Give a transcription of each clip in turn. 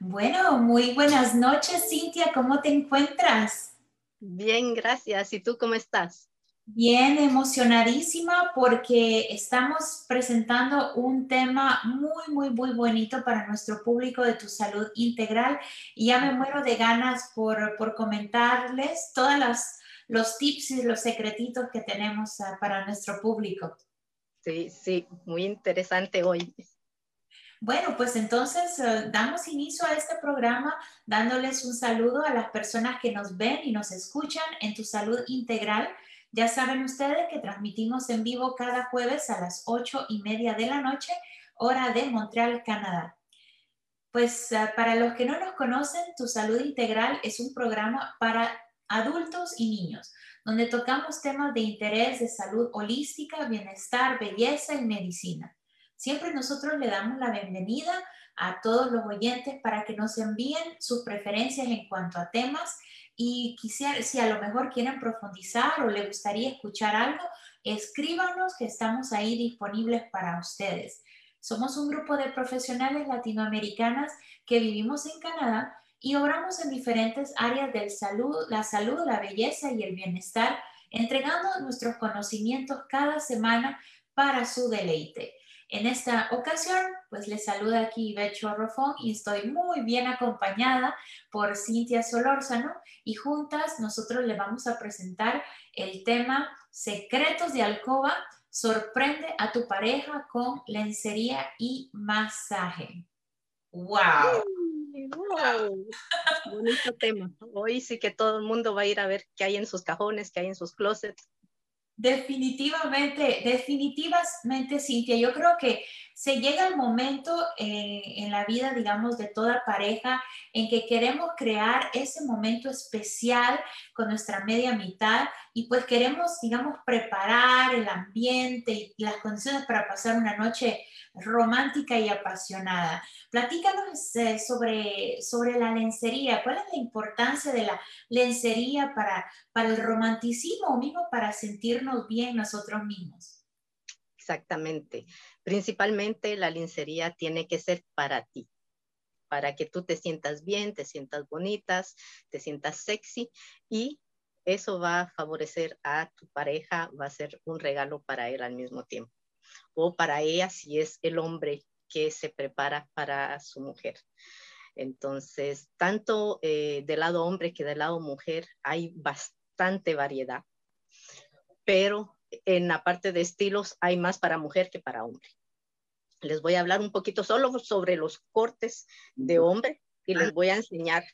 Bueno, muy buenas noches, Cintia. ¿Cómo te encuentras? Bien, gracias. ¿Y tú cómo estás? Bien, emocionadísima porque estamos presentando un tema muy, muy, muy bonito para nuestro público de tu salud integral y ya me muero de ganas por, por comentarles todos los tips y los secretitos que tenemos ah, para nuestro público. Sí, sí, muy interesante hoy. Bueno, pues entonces eh, damos inicio a este programa dándoles un saludo a las personas que nos ven y nos escuchan en Tu Salud Integral. Ya saben ustedes que transmitimos en vivo cada jueves a las ocho y media de la noche, hora de Montreal, Canadá. Pues eh, para los que no nos conocen, Tu Salud Integral es un programa para adultos y niños, donde tocamos temas de interés de salud holística, bienestar, belleza y medicina. Siempre nosotros le damos la bienvenida a todos los oyentes para que nos envíen sus preferencias en cuanto a temas y quisiera, si a lo mejor quieren profundizar o le gustaría escuchar algo, escríbanos que estamos ahí disponibles para ustedes. Somos un grupo de profesionales latinoamericanas que vivimos en Canadá y obramos en diferentes áreas del salud, la salud, la belleza y el bienestar, entregando nuestros conocimientos cada semana para su deleite. En esta ocasión, pues les saluda aquí Becho Rofón y estoy muy bien acompañada por Cintia Solórzano y juntas nosotros le vamos a presentar el tema Secretos de Alcoba, sorprende a tu pareja con lencería y masaje. ¡Wow! Wow, bonito tema. Hoy sí que todo el mundo va a ir a ver qué hay en sus cajones, qué hay en sus closets. Definitivamente, definitivamente, Cintia. Yo creo que se llega el momento eh, en la vida, digamos, de toda pareja en que queremos crear ese momento especial con nuestra media mitad y pues queremos, digamos, preparar el ambiente y las condiciones para pasar una noche romántica y apasionada. Platícanos eh, sobre, sobre la lencería. ¿Cuál es la importancia de la lencería para, para el romanticismo o mismo para sentirnos bien nosotros mismos? Exactamente. Principalmente la lencería tiene que ser para ti, para que tú te sientas bien, te sientas bonitas, te sientas sexy y eso va a favorecer a tu pareja, va a ser un regalo para él al mismo tiempo o para ella si es el hombre que se prepara para su mujer. Entonces, tanto eh, del lado hombre que del lado mujer hay bastante variedad, pero en la parte de estilos hay más para mujer que para hombre. Les voy a hablar un poquito solo sobre los cortes de hombre y les voy a enseñar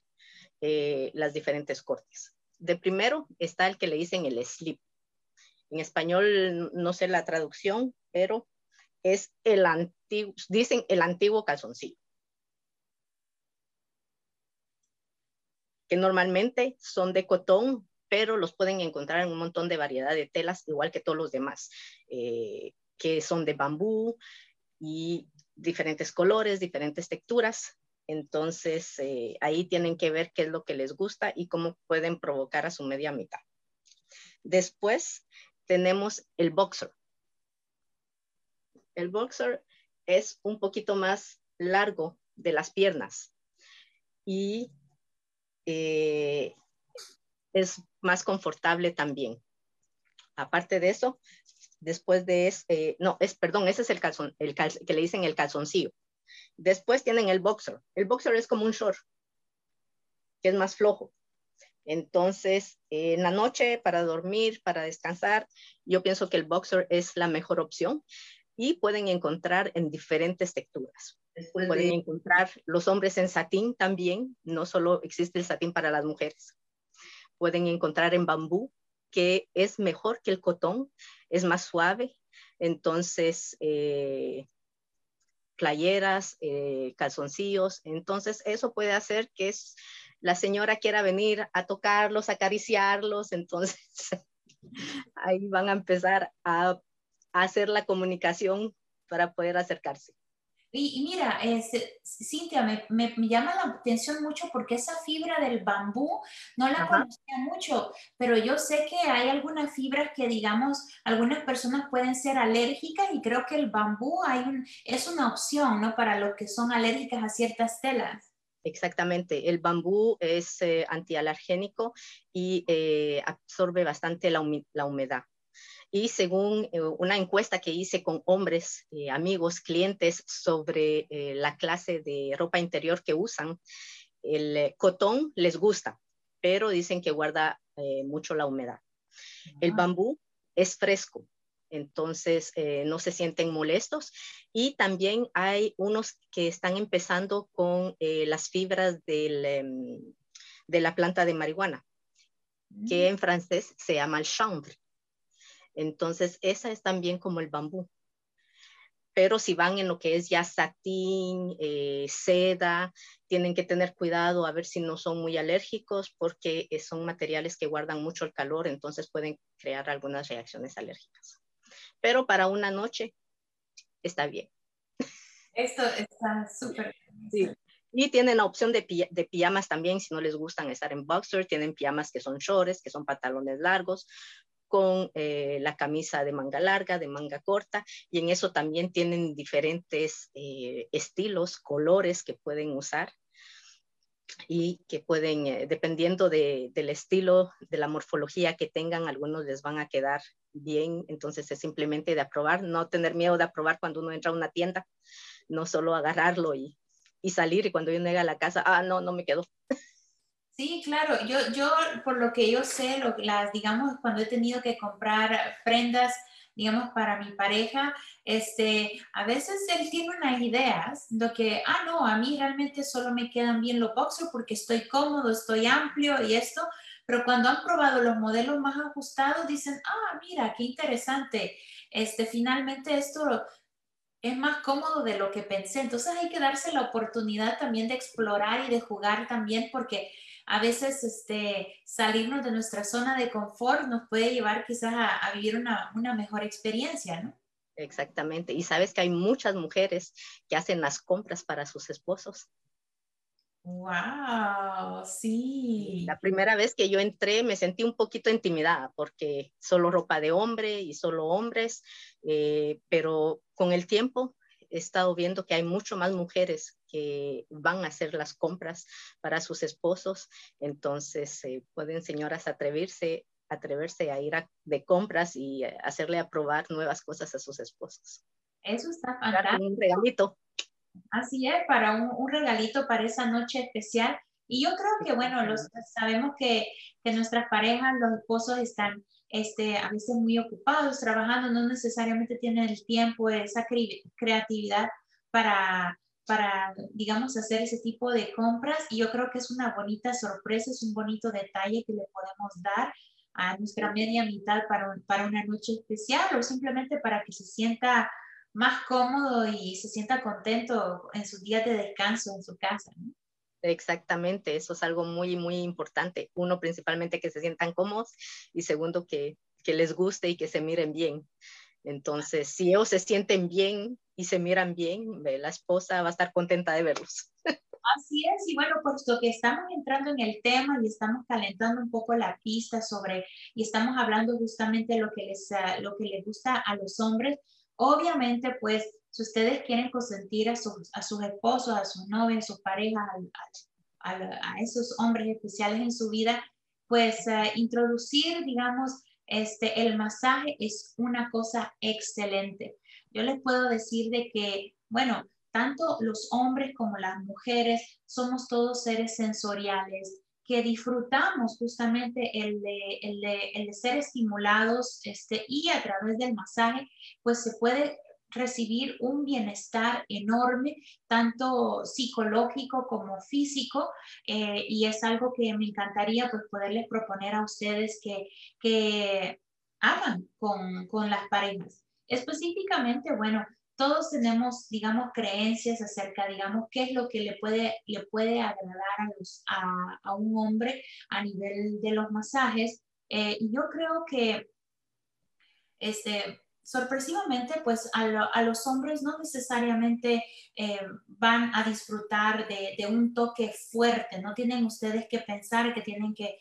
eh, las diferentes cortes. De primero está el que le dicen el slip. En español no sé la traducción, pero es el antiguo, dicen el antiguo calzoncillo. Que normalmente son de cotón, pero los pueden encontrar en un montón de variedad de telas, igual que todos los demás, eh, que son de bambú y diferentes colores, diferentes texturas. Entonces, eh, ahí tienen que ver qué es lo que les gusta y cómo pueden provocar a su media mitad. Después tenemos el boxer. El boxer es un poquito más largo de las piernas y eh, es más confortable también. Aparte de eso, después de ese, no, es, perdón, ese es el calzón, el que le dicen el calzoncillo. Después tienen el boxer. El boxer es como un short, que es más flojo. Entonces, en la noche, para dormir, para descansar, yo pienso que el boxer es la mejor opción y pueden encontrar en diferentes texturas. pueden encontrar los hombres en satín también, no solo existe el satín para las mujeres. Pueden encontrar en bambú, que es mejor que el cotón, es más suave. Entonces, eh, playeras, eh, calzoncillos. Entonces, eso puede hacer que la señora quiera venir a tocarlos, acariciarlos. Entonces, ahí van a empezar a hacer la comunicación para poder acercarse. Y, mira, Cintia, me, me, llama la atención mucho porque esa fibra del bambú no la conocía mucho, pero yo sé que hay algunas fibras que, digamos, algunas personas pueden ser alérgicas y creo que el bambú hay un, es una opción, ¿no? Para los que son alérgicas a ciertas telas. Exactamente, el bambú es eh, antialergénico y eh, absorbe bastante la, humedad. Y según eh, una encuesta que hice con hombres, amigos, clientes sobre la clase de ropa interior que usan, el cotón les gusta, pero dicen que guarda mucho la humedad. El bambú es fresco, entonces eh, no se sienten molestos. Y también hay unos que están empezando con eh, las fibras em, de la planta de marihuana, que mm. en francés se llama el chanvre. Entonces, esa es también como el bambú. Pero si van en lo que es ya satín, eh, seda, tienen que tener cuidado a ver si no son muy alérgicos porque son materiales que guardan mucho el calor, entonces pueden crear algunas reacciones alérgicas pero para una noche está bien. Esto está súper. Sí. Y tienen la opción de, de, pijamas también, si no les gustan estar en boxer, tienen pijamas que son shorts, que son pantalones largos, con eh, la camisa de manga larga, de manga corta, y en eso también tienen diferentes eh, estilos, colores que pueden usar y que pueden, eh, dependiendo del estilo, de la morfología que tengan, algunos les van a quedar bien, entonces es simplemente de aprobar, no tener miedo de aprobar cuando uno entra a una tienda, no solo agarrarlo y, salir y cuando yo llegue a la casa, ah, no, no me quedó. Sí, claro, yo, yo por lo que yo sé, lo, las, digamos, cuando he tenido que comprar prendas, digamos, para mi pareja, este, a veces él tiene unas ideas de que, ah, no, a mí realmente solo me quedan bien los boxers porque estoy cómodo, estoy amplio y esto, pero cuando han probado los modelos más ajustados, dicen, ah, mira, qué interesante, este, finalmente esto es más cómodo de lo que pensé. Entonces hay que darse la oportunidad también de explorar y de jugar también porque a veces este, salirnos de nuestra zona de confort nos puede llevar quizás a, vivir una, una, mejor experiencia, ¿no? Exactamente. Y sabes que hay muchas mujeres que hacen las compras para sus esposos. Wow, sí. La primera vez que yo entré me sentí un poquito intimidada porque solo ropa de hombre y solo hombres, eh, pero con el tiempo he estado viendo que hay mucho más mujeres que van a hacer las compras para sus esposos, entonces eh, pueden señoras atreverse, atreverse a ir de compras y eh, hacerle aprobar nuevas cosas a sus esposos. Eso está fantástico. Un regalito. Así es, para un, un, regalito para esa noche especial. Y yo creo que, bueno, los, sabemos que, que nuestras parejas, los esposos están este, a veces muy ocupados trabajando, no necesariamente tienen el tiempo, esa creatividad para, para, digamos, hacer ese tipo de compras. Y yo creo que es una bonita sorpresa, es un bonito detalle que le podemos dar a nuestra media mitad para, para una noche especial o simplemente para que se sienta más cómodo y se sienta contento en sus días de descanso en su casa. Exactamente, eso es algo muy, muy importante. Uno, principalmente que se sientan cómodos y segundo, que, que les guste y que se miren bien. Entonces, si ellos se sienten bien y se miran bien, la esposa va a estar contenta de verlos. Así es, y bueno, puesto que estamos entrando en el tema y estamos calentando un poco la pista sobre, y estamos hablando justamente de lo que les, lo que les gusta a los hombres, obviamente, pues si ustedes quieren consentir a sus, a sus esposos, a sus novios, a sus parejas, a, esos hombres especiales en su vida, pues eh, introducir, digamos, este, el masaje es una cosa excelente. Yo les puedo decir de que, bueno, tanto los hombres como las mujeres somos todos seres sensoriales que disfrutamos justamente el de, el de, el de ser estimulados este, y a través del masaje, pues se puede recibir un bienestar enorme, tanto psicológico como físico, eh, y es algo que me encantaría pues poderles proponer a ustedes que, que hagan con, con las parejas. Específicamente, bueno, todos tenemos, digamos, creencias acerca, digamos, qué es lo que le puede, le puede agradar a, los, a, a un hombre a nivel de los masajes. Eh, y yo creo que este, sorpresivamente, pues a, los hombres no necesariamente eh, van a disfrutar de, un toque fuerte, no tienen ustedes que pensar que tienen que,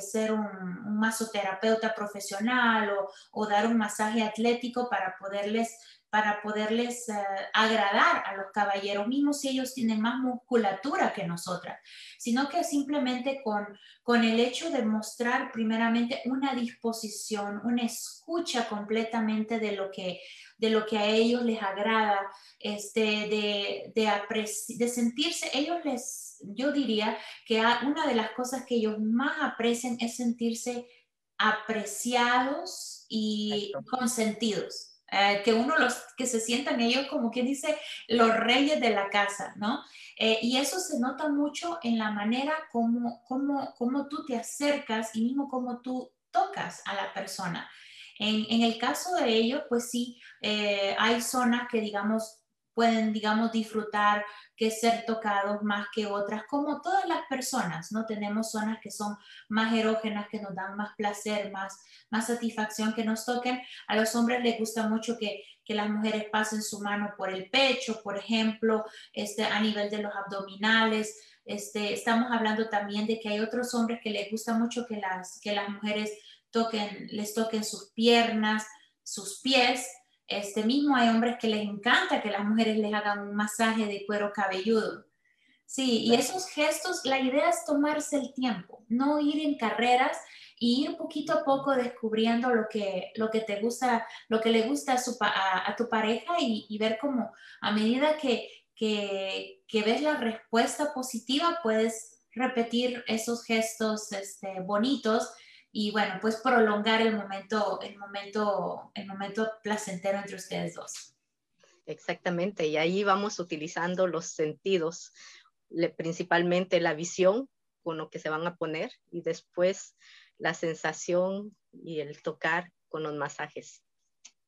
ser un, masoterapeuta profesional o, dar un masaje atlético para poderles para poderles eh, agradar a los caballeros, mismos si ellos tienen más musculatura que nosotras, sino que simplemente con, con el hecho de mostrar primeramente una disposición, una escucha completamente de lo que, de lo que a ellos les agrada, este, de, de, de sentirse, ellos les, yo diría que una de las cosas que ellos más aprecian es sentirse apreciados y consentidos. Eh, que uno los que se sientan ellos como quien dice los reyes de la casa, ¿no? Eh, y eso se nota mucho en la manera como, como, como tú te acercas y mismo como tú tocas a la persona. En, en el caso de ellos, pues sí, eh, hay zonas que digamos pueden, digamos, disfrutar que ser tocados más que otras, como todas las personas, ¿no? Tenemos zonas que son más erógenas, que nos dan más placer, más, más satisfacción que nos toquen. A los hombres les gusta mucho que, que las mujeres pasen su mano por el pecho, por ejemplo, este, a nivel de los abdominales. Este, estamos hablando también de que hay otros hombres que les gusta mucho que las, que las mujeres toquen, les toquen sus piernas, sus pies, este mismo hay hombres que les encanta que las mujeres les hagan un masaje de cuero cabelludo. Sí, y esos gestos, la idea es tomarse el tiempo, no ir en carreras y ir poquito a poco descubriendo lo que, lo que te gusta, lo que le gusta a, tu pareja y, ver cómo a medida que, que, que, ves la respuesta positiva puedes repetir esos gestos este, bonitos y bueno, pues prolongar el momento, el momento, el momento placentero entre ustedes dos. Exactamente, y ahí vamos utilizando los sentidos, principalmente la visión con lo que se van a poner y después la sensación y el tocar con los masajes.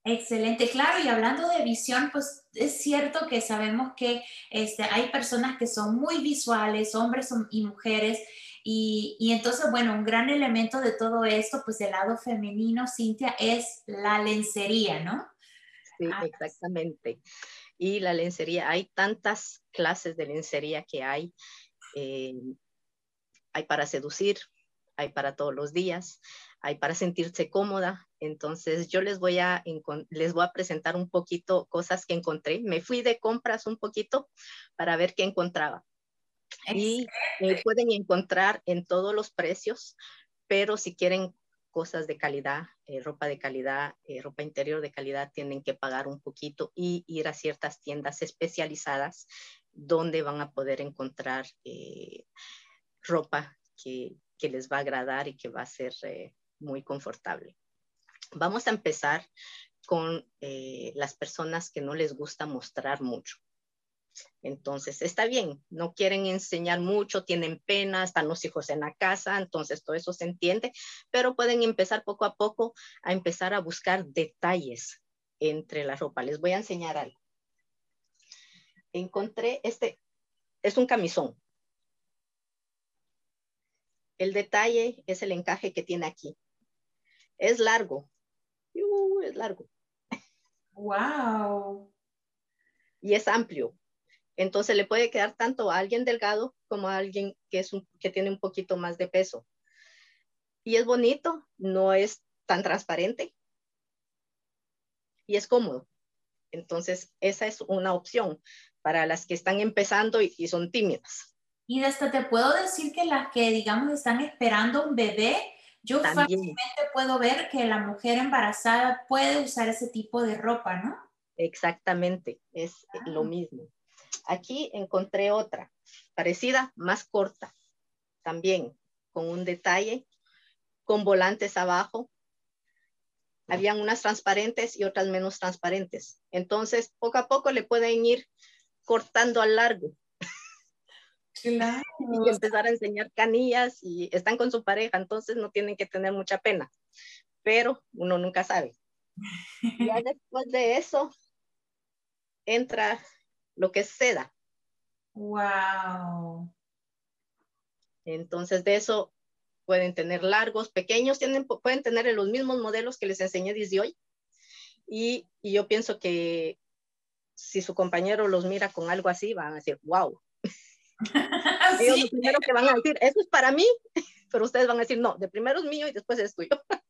Excelente, claro, y hablando de visión, pues es cierto que sabemos que este, hay personas que son muy visuales, hombres y mujeres, y, entonces, bueno, un gran elemento de todo esto, pues del lado femenino, Cintia, es la lencería, ¿no? Sí, ah, exactamente. Y la lencería, hay tantas clases de lencería que hay. Eh, hay para seducir, hay para todos los días, hay para sentirse cómoda. Entonces yo les voy a les voy a presentar un poquito cosas que encontré. Me fui de compras un poquito para ver qué encontraba y eh, pueden encontrar en todos los precios, pero si quieren cosas de calidad, eh, ropa de calidad, eh, ropa interior de calidad, tienen que pagar un poquito y ir a ciertas tiendas especializadas donde van a poder encontrar ropa que, que, les va a agradar y que va a ser muy confortable. Vamos a empezar con las personas que no les gusta mostrar mucho. Entonces, está bien, no quieren enseñar mucho, tienen pena, están los hijos en la casa, entonces todo eso se entiende, pero pueden empezar poco a poco a empezar a buscar detalles entre la ropa. Les voy a enseñar algo. Encontré este, es un camisón. El detalle es el encaje que tiene aquí. Es largo. Uh, es largo. Wow. Y es amplio. Entonces le puede quedar tanto a alguien delgado como a alguien que, es que tiene un poquito más de peso. Y es bonito, no es tan transparente y es cómodo. Entonces esa es una opción para las que están empezando y, son tímidas. Y hasta te puedo decir que las que, digamos, están esperando un bebé, yo fácilmente puedo ver que la mujer embarazada puede usar ese tipo de ropa, ¿no? Exactamente, es lo ah. mismo. Aquí encontré otra, parecida, más corta, también con un detalle, con volantes abajo. Habían unas transparentes y otras menos transparentes. Entonces, poco a poco le pueden ir cortando al largo. Claro. y empezar a enseñar canillas y están con su pareja, entonces no tienen que tener mucha pena. Pero uno nunca sabe. Ya después de eso, entra lo que es seda. Wow. Entonces, de eso pueden tener largos, pequeños, tienen, pueden tener los mismos modelos que les enseñé desde hoy. Y, y, yo pienso que si su compañero los mira con algo así, van a decir, wow. lo primero que van a decir, eso es para mí, pero ustedes van a decir, no, de primero es mío y después es tuyo.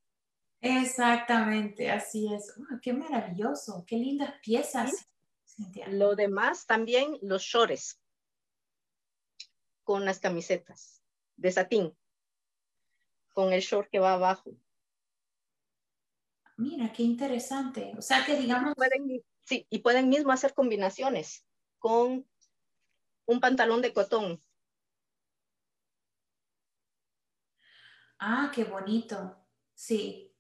Exactamente, así es. qué maravilloso, qué lindas piezas. Lo demás también, los shorts con las camisetas de satín, con el short que va abajo. Mira, qué interesante. O sea que digamos... sí, y pueden mismo hacer combinaciones con un pantalón de cotón. Ah, qué bonito. Sí.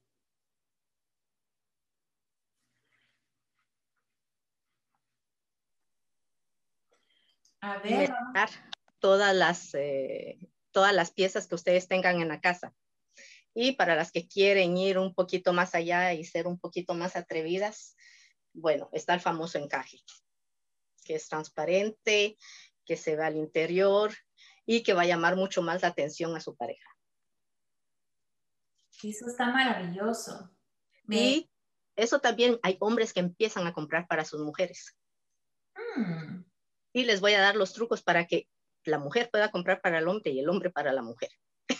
A ver. Todas las, eh, todas las piezas que ustedes tengan en la casa. Y para las que quieren ir un poquito más allá y ser un poquito más atrevidas, bueno, está el famoso encaje, que es transparente, que se ve al interior y que va a llamar mucho más la atención a su pareja. Eso está maravilloso. Y eso también hay hombres que empiezan a comprar para sus mujeres. Mm. Y les voy a dar los trucos para que la mujer pueda comprar para el hombre y el hombre para la mujer.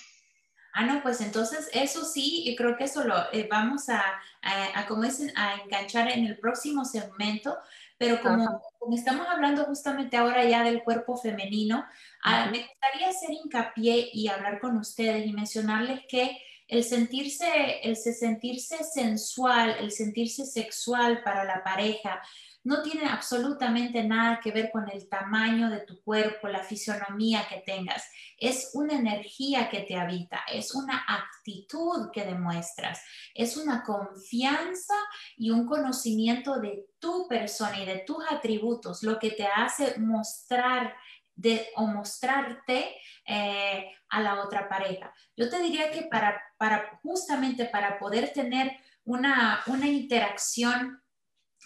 Ah, no, pues entonces eso sí, y creo que eso lo eh, vamos a, a, como dicen, a enganchar en el próximo segmento, pero como, estamos hablando justamente ahora ya del cuerpo femenino, ah, me gustaría hacer hincapié y hablar con ustedes y mencionarles que el sentirse, el sentirse sensual, el sentirse sexual para la pareja, no tiene absolutamente nada que ver con el tamaño de tu cuerpo, la fisionomía que tengas. Es una energía que te habita, es una actitud que demuestras, es una confianza y un conocimiento de tu persona y de tus atributos, lo que te hace mostrar de, o mostrarte eh, a la otra pareja. Yo te diría que para, justamente para poder tener una interacción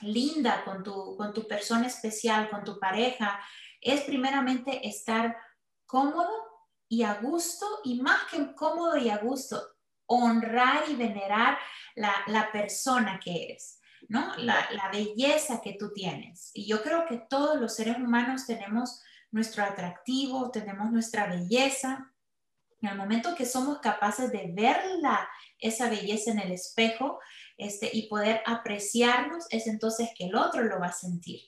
linda con tu, con tu persona especial, con tu pareja, es primeramente estar cómodo y a gusto, y más que cómodo y a gusto, honrar y venerar la, persona que eres, ¿no? La, la, belleza que tú tienes. Y yo creo que todos los seres humanos tenemos nuestro atractivo, tenemos nuestra belleza. En el momento que somos capaces de verla, esa belleza en el espejo, este, y poder apreciarnos, es entonces que el otro lo va a sentir.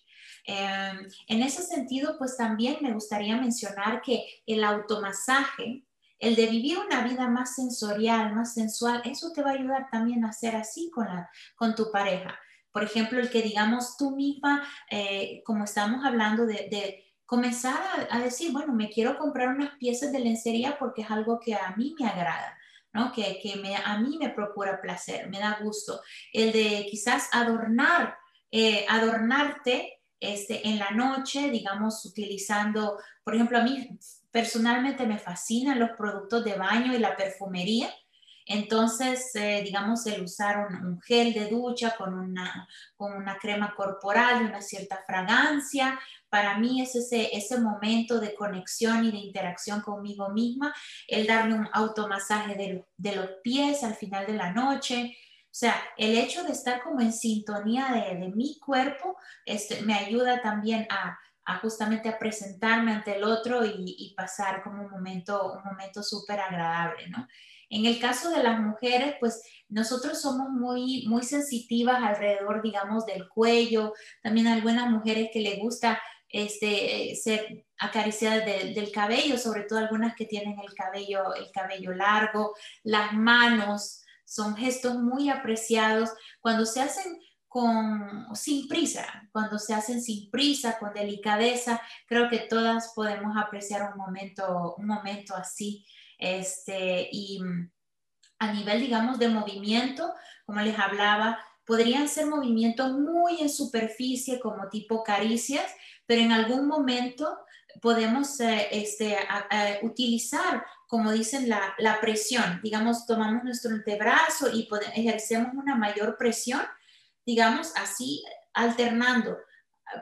Em, en ese sentido, pues también me gustaría mencionar que el automasaje, el de vivir una vida más sensorial, más sensual, eso te va a ayudar también a ser así con, la, con tu pareja. Por ejemplo, el que digamos tú misma, eh, como estamos hablando de, comenzar a, a, decir, bueno, me quiero comprar unas piezas de lencería porque es algo que a mí me agrada. Que, me, a mí me procura placer, me da gusto. El de quizás adornar, eh, adornarte este, en la noche, digamos, utilizando, por ejemplo, a mí personalmente me fascinan los productos de baño y la perfumería. Entonces, eh, digamos, el usar un, gel de ducha con una, con una crema corporal una cierta fragancia, para mí es ese, ese momento de conexión y de interacción conmigo misma, el darme un automasaje de, de los pies al final de la noche, o sea, el hecho de estar como en sintonía de, de mi cuerpo este, me ayuda también a, a, justamente a presentarme ante el otro y, y pasar como un momento, un momento súper agradable, ¿no? En el caso de las mujeres, pues nosotros somos muy, muy sensitivas alrededor, digamos, del cuello. También algunas mujeres que le gusta este, ser acariciadas del cabello, sobre todo algunas que tienen el cabello, el cabello largo, las manos, son gestos muy apreciados cuando se hacen con, sin prisa, cuando se hacen sin prisa, con delicadeza, creo que todas podemos apreciar un momento, un momento así. Este, y a nivel, digamos, de movimiento, como les hablaba, podrían ser movimientos muy en superficie, como tipo caricias, pero en algún momento podemos eh, este, utilizar, como dicen, la, la, presión. Digamos, tomamos nuestro antebrazo y ejercemos una mayor presión, digamos, así alternando.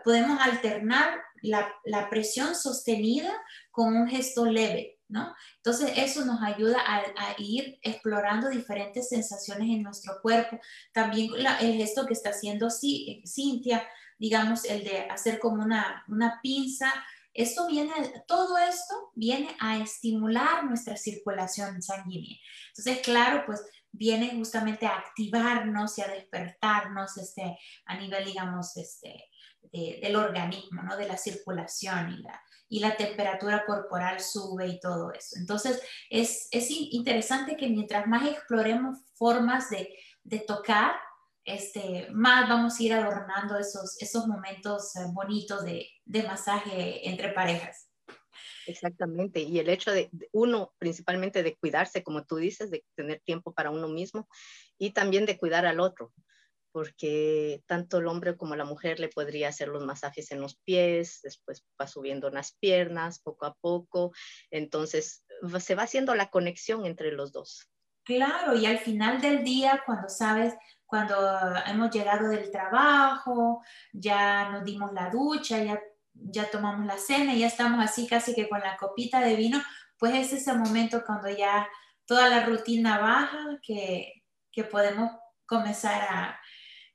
Podemos alternar la, la presión sostenida con un gesto leve, ¿no? Entonces eso nos ayuda a, a, ir explorando diferentes sensaciones en nuestro cuerpo. También el gesto que está haciendo Cintia digamos, el de hacer como una, una pinza. Esto viene, todo esto viene a estimular nuestra circulación sanguínea. Entonces, claro, pues viene justamente a activarnos y a despertarnos este, a nivel, digamos, este, del organismo, ¿no? de la circulación y la, y la temperatura corporal sube y todo eso. Entonces, es, es interesante que mientras más exploremos formas de, de tocar, este, más vamos a ir adornando esos, esos momentos eh, bonitos de, de masaje entre parejas. Exactamente, y el hecho de uno, principalmente de cuidarse, como tú dices, de tener tiempo para uno mismo y también de cuidar al otro, porque tanto el hombre como la mujer le podría hacer los masajes en los pies, después va subiendo las piernas poco a poco, entonces se va haciendo la conexión entre los dos. Claro, y al final del día, cuando sabes, cuando hemos llegado del trabajo, ya nos dimos la ducha, ya ya tomamos la cena ya estamos así casi que con la copita de vino, pues es ese momento cuando ya toda la rutina baja que, que podemos comenzar a,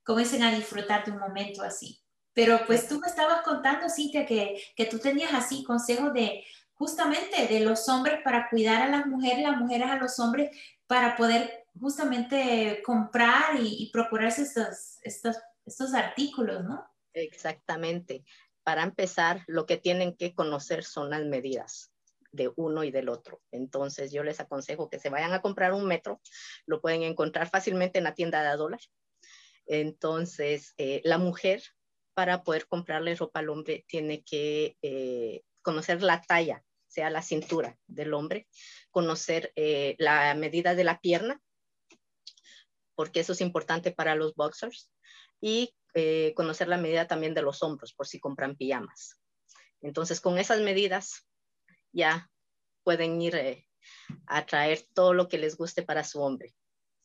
comiencen a disfrutar de un momento así. Pero pues tú me estabas contando, Cintia, que, que tú tenías así consejos de justamente de los hombres para cuidar a las mujeres, las mujeres a los hombres para poder justamente comprar y, procurarse estos, estos, estos artículos, ¿no? Exactamente para empezar, lo que tienen que conocer son las medidas de uno y del otro. Entonces, yo les aconsejo que se vayan a comprar un metro, lo pueden encontrar fácilmente en la tienda de dólar. Entonces, eh, la mujer, para poder comprarle ropa al hombre, tiene que eh, conocer la talla, sea la cintura del hombre, conocer eh, la medida de la pierna, porque eso es importante para los boxers, y eh, conocer la medida también de los hombros por si compran pijamas. Entonces, con esas medidas ya pueden ir eh, a traer todo lo que les guste para su hombre.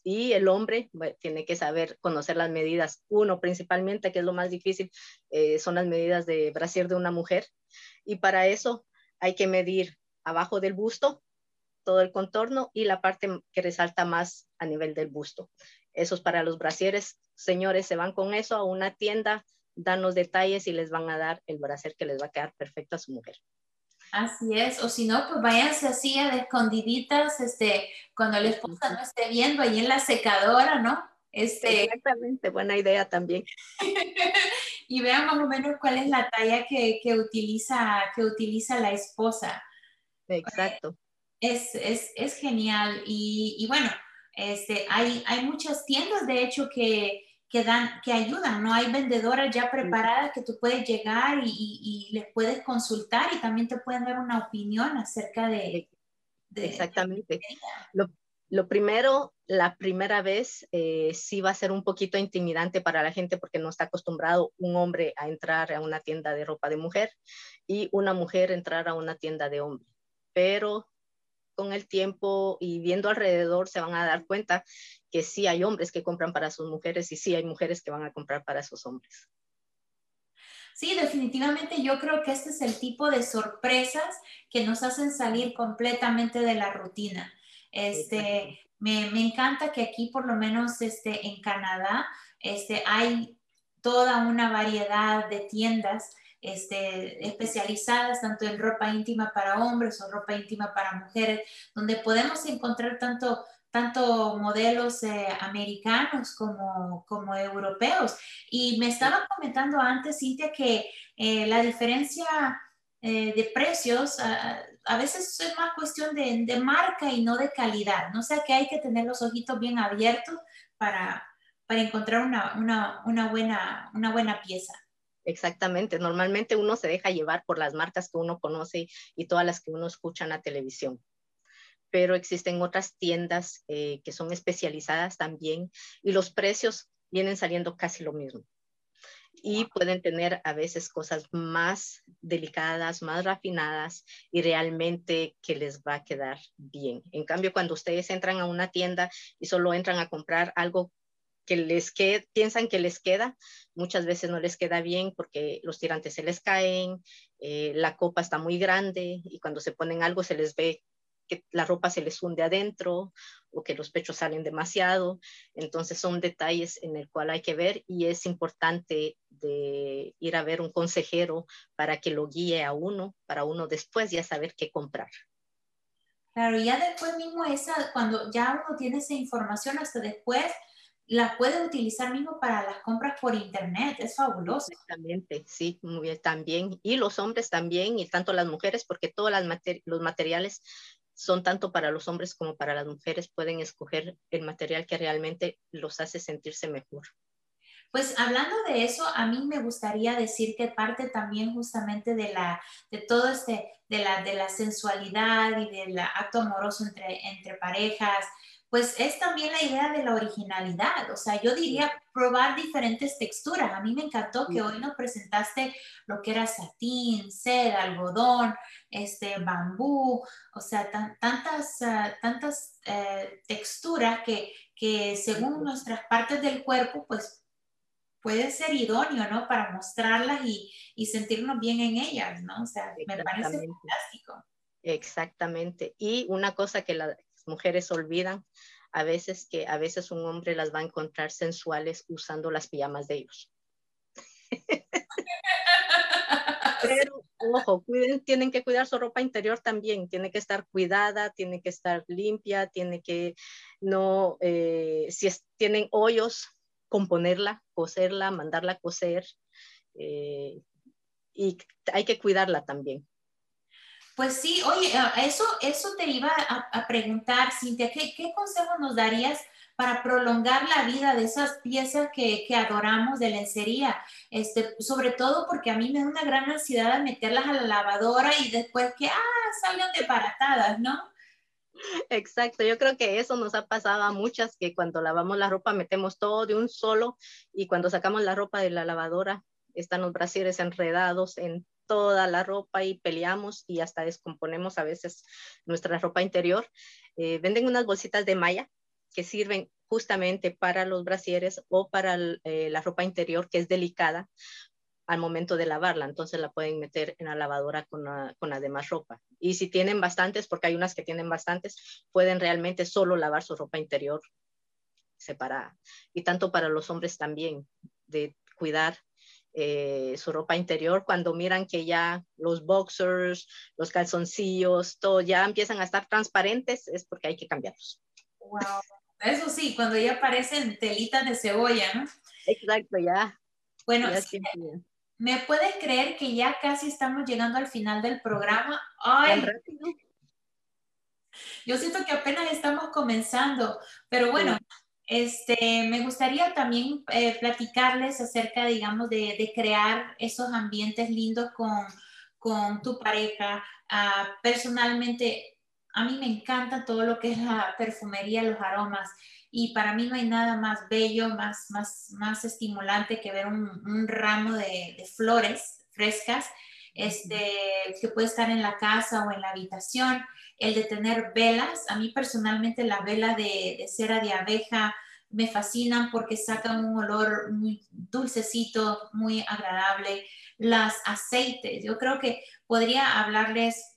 Y el hombre tiene que saber conocer las medidas. Uno, principalmente, que es lo más difícil, eh, son las medidas de brasier de una mujer. Y para eso hay que medir abajo del busto todo el contorno y la parte que resalta más a nivel del busto. Eso es para los brasieres señores se van con eso a una tienda, dan los detalles y les van a dar el brasier que les va a quedar perfecto a su mujer. Así es, o si no, pues váyanse así a escondiditas, este, cuando la esposa no esté viendo ahí en la secadora, ¿no? Este, Exactamente, buena idea también. y vean más o menos cuál es la talla que, que utiliza, que utiliza la esposa. Exacto. Es, es, es genial. Y, y bueno, este, hay, hay muchas tiendas, de hecho, que, que, dan, que ayudan, ¿no? Hay vendedoras ya preparadas que tú puedes llegar y, y, les puedes consultar y también te pueden dar una opinión acerca de... Exactamente. lo, lo, primero, la primera vez eh, sí va a ser un poquito intimidante para la gente porque no está acostumbrado un hombre a entrar a una tienda de ropa de mujer y una mujer entrar a una tienda de hombre. Pero con el tiempo y viendo alrededor se van a dar cuenta que sí hay hombres que compran para sus mujeres y sí hay mujeres que van a comprar para sus hombres. Sí, definitivamente yo creo que este es el tipo de sorpresas que nos hacen salir completamente de la rutina. Este, me, me, encanta que aquí, por lo menos este, en Canadá, este, hay toda una variedad de tiendas este, especializadas tanto en ropa íntima para hombres o ropa íntima para mujeres, donde podemos encontrar tanto tanto modelos eh, americanos como, como europeos. Y me estaba comentando antes, Cintia, que eh, la diferencia eh, de precios a, veces es más cuestión de, marca y no de calidad. No sé que hay que tener los ojitos bien abiertos para, para encontrar una, una, una, buena, una buena pieza. Exactamente, normalmente uno se deja llevar por las marcas que uno conoce y todas las que uno escucha en la televisión, pero existen otras tiendas eh, que son especializadas también y los precios vienen saliendo casi lo mismo. Y pueden tener a veces cosas más delicadas, más refinadas y realmente que les va a quedar bien. En cambio, cuando ustedes entran a una tienda y solo entran a comprar algo que les quede, piensan que les queda, muchas veces no les queda bien porque los tirantes se les caen, eh, la copa está muy grande y cuando se ponen algo se les ve que la ropa se les hunde adentro o que los pechos salen demasiado. Entonces son detalles en el cual hay que ver y es importante de ir a ver un consejero para que lo guíe a uno, para uno después ya saber qué comprar. Claro, ya después mismo esa, cuando ya uno tiene esa información, hasta después la puede utilizar mismo para las compras por internet, es fabuloso. Exactamente, sí, muy bien, también. Y los hombres también, y tanto las mujeres, porque todos los materiales son tanto para los hombres como para las mujeres, pueden escoger el material que realmente los hace sentirse mejor. Pues hablando de eso, a mí me gustaría decir que parte también justamente de la, de todo este, de la, de la sensualidad y del acto amoroso entre, entre parejas, pues es también la idea de la originalidad. O sea, yo diría probar diferentes texturas. A mí me encantó que hoy nos presentaste lo que era satín, seda, algodón, este, bambú, o sea, tantas, ah, tantas eh, texturas que, que según nuestras partes del cuerpo, pues puede ser idóneo, ¿no? Para mostrarlas y, y sentirnos bien en ellas, ¿no? O sea, me parece fantástico. Exactamente. Y una cosa que las mujeres olvidan a veces que a veces un hombre las va a encontrar sensuales usando las pijamas de ellos. Pero, ojo, cuiden, tienen que cuidar su ropa interior también, tiene que estar cuidada, tiene que estar limpia, tiene que no, eh, si tienen hoyos, componerla, coserla, mandarla a coser. Eh, y hay que cuidarla también. Pues sí, oye, eso, eso te iba a, preguntar, Cintia, ¿qué, ¿qué, consejo nos darías para prolongar la vida de esas piezas que, que, adoramos de lencería? Este, sobre todo porque a mí me da una gran ansiedad meterlas a la lavadora y después que, ah, salgan desbaratadas, ¿no? Exacto, yo creo que eso nos ha pasado a muchas, que cuando lavamos la ropa metemos todo de un solo y cuando sacamos la ropa de la lavadora están los brasieres enredados en toda la ropa y peleamos y hasta descomponemos a veces nuestra ropa interior. Eh, venden unas bolsitas de malla que sirven justamente para los brasieres o para eh, la ropa interior que es delicada al momento de lavarla, entonces la pueden meter en la lavadora con con la demás ropa. Y si tienen bastantes, porque hay unas que tienen bastantes, pueden realmente solo lavar su ropa interior separada. Y tanto para los hombres también, de cuidar eh, su ropa interior cuando miran que ya los boxers, los calzoncillos, todo ya empiezan a estar transparentes, es porque hay que cambiarlos. Wow. Eso sí, cuando ya aparecen telitas de cebolla, ¿no? Exacto, ya. Bueno, ¿Me puedes creer que ya casi estamos llegando al final del programa? ¡Ay! Yo siento que apenas estamos comenzando, pero bueno, este, me gustaría también eh, platicarles acerca, digamos, de, crear esos ambientes lindos con, con tu pareja. Ah, personalmente, a mí me encanta todo lo que es la perfumería, los aromas y para mí no hay nada más bello, más, más, más estimulante que ver un, ramo de, flores frescas este, que puede estar en la casa o en la habitación. El de tener velas, a mí personalmente la vela de, cera de abeja me fascinan porque sacan un olor muy dulcecito, muy agradable. Las aceites, yo creo que podría hablarles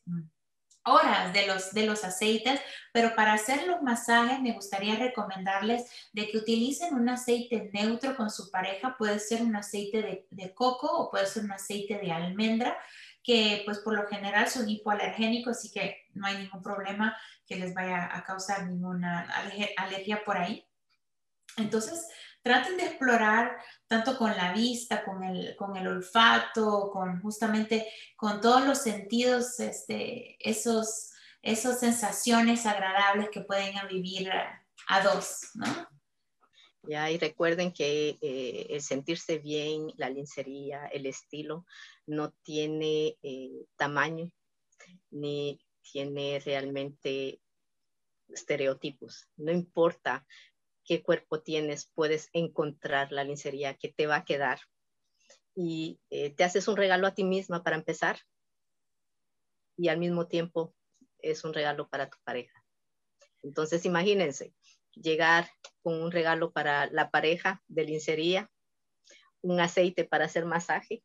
horas de los, de los aceites, pero para hacer los masajes me gustaría recomendarles de que utilicen un aceite neutro con su pareja, puede ser un aceite de, coco o puede ser un aceite de almendra, que pues por lo general son hipoalergénicos, así que no hay ningún problema que les vaya a causar ninguna alergia por ahí. Entonces, traten de explorar tanto con la vista, con el, con el olfato, con justamente con todos los sentidos, este, esos, esas sensaciones agradables que pueden vivir a, dos, ¿no? Y recuerden que eh, el sentirse bien, la lencería, el estilo, no tiene eh, tamaño ni tiene realmente estereotipos. No importa qué cuerpo tienes, puedes encontrar la lencería que te va a quedar. Y eh, te haces un regalo a ti misma para empezar y al mismo tiempo es un regalo para tu pareja. Entonces, imagínense llegar con un regalo para la pareja de lencería, un aceite para hacer masaje.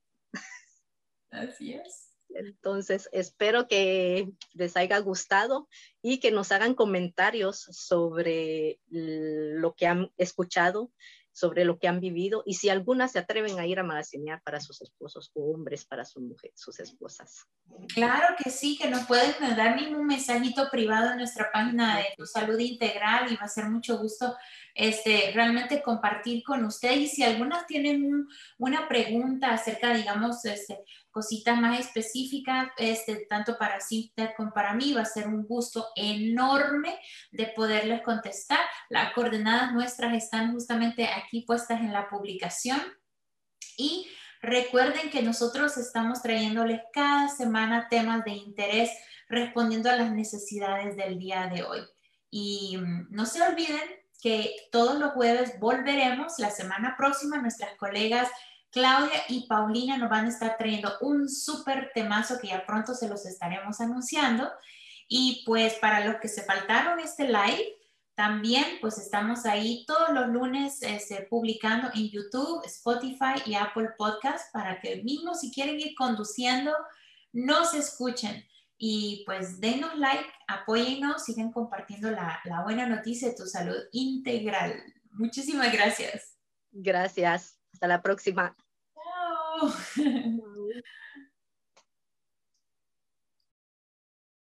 Así es. Entonces, espero que les haya gustado y que nos hagan comentarios sobre lo que han escuchado sobre lo que han vivido y si algunas se atreven a ir a magasinear para sus esposos o hombres para sus mujeres, sus esposas. Claro que sí, que nos pueden dar un mensajito privado en nuestra página de Tu Salud Integral y va a ser mucho gusto este, realmente compartir con ustedes. Y si algunas tienen una pregunta acerca, digamos, este, cositas más específicas, este, tanto para Cintia como para mí, va a ser un gusto enorme de poderles contestar. Las coordenadas nuestras están justamente aquí puestas en la publicación. Y recuerden que nosotros estamos trayéndoles cada semana temas de interés respondiendo a las necesidades del día de hoy. Y mm, no se olviden que todos los jueves volveremos. La semana próxima nuestras colegas Claudia y Paulina nos van a estar trayendo un súper temazo que ya pronto se los estaremos anunciando. Y pues para los que se faltaron este live, también pues estamos ahí todos los lunes este, publicando en YouTube, Spotify y Apple Podcast para que mismo si quieren ir conduciendo, nos escuchen. Y pues denos like, apóyennos, sigan compartiendo la, la buena noticia de tu salud integral. Muchísimas gracias. Gracias. Hasta la próxima. Chao.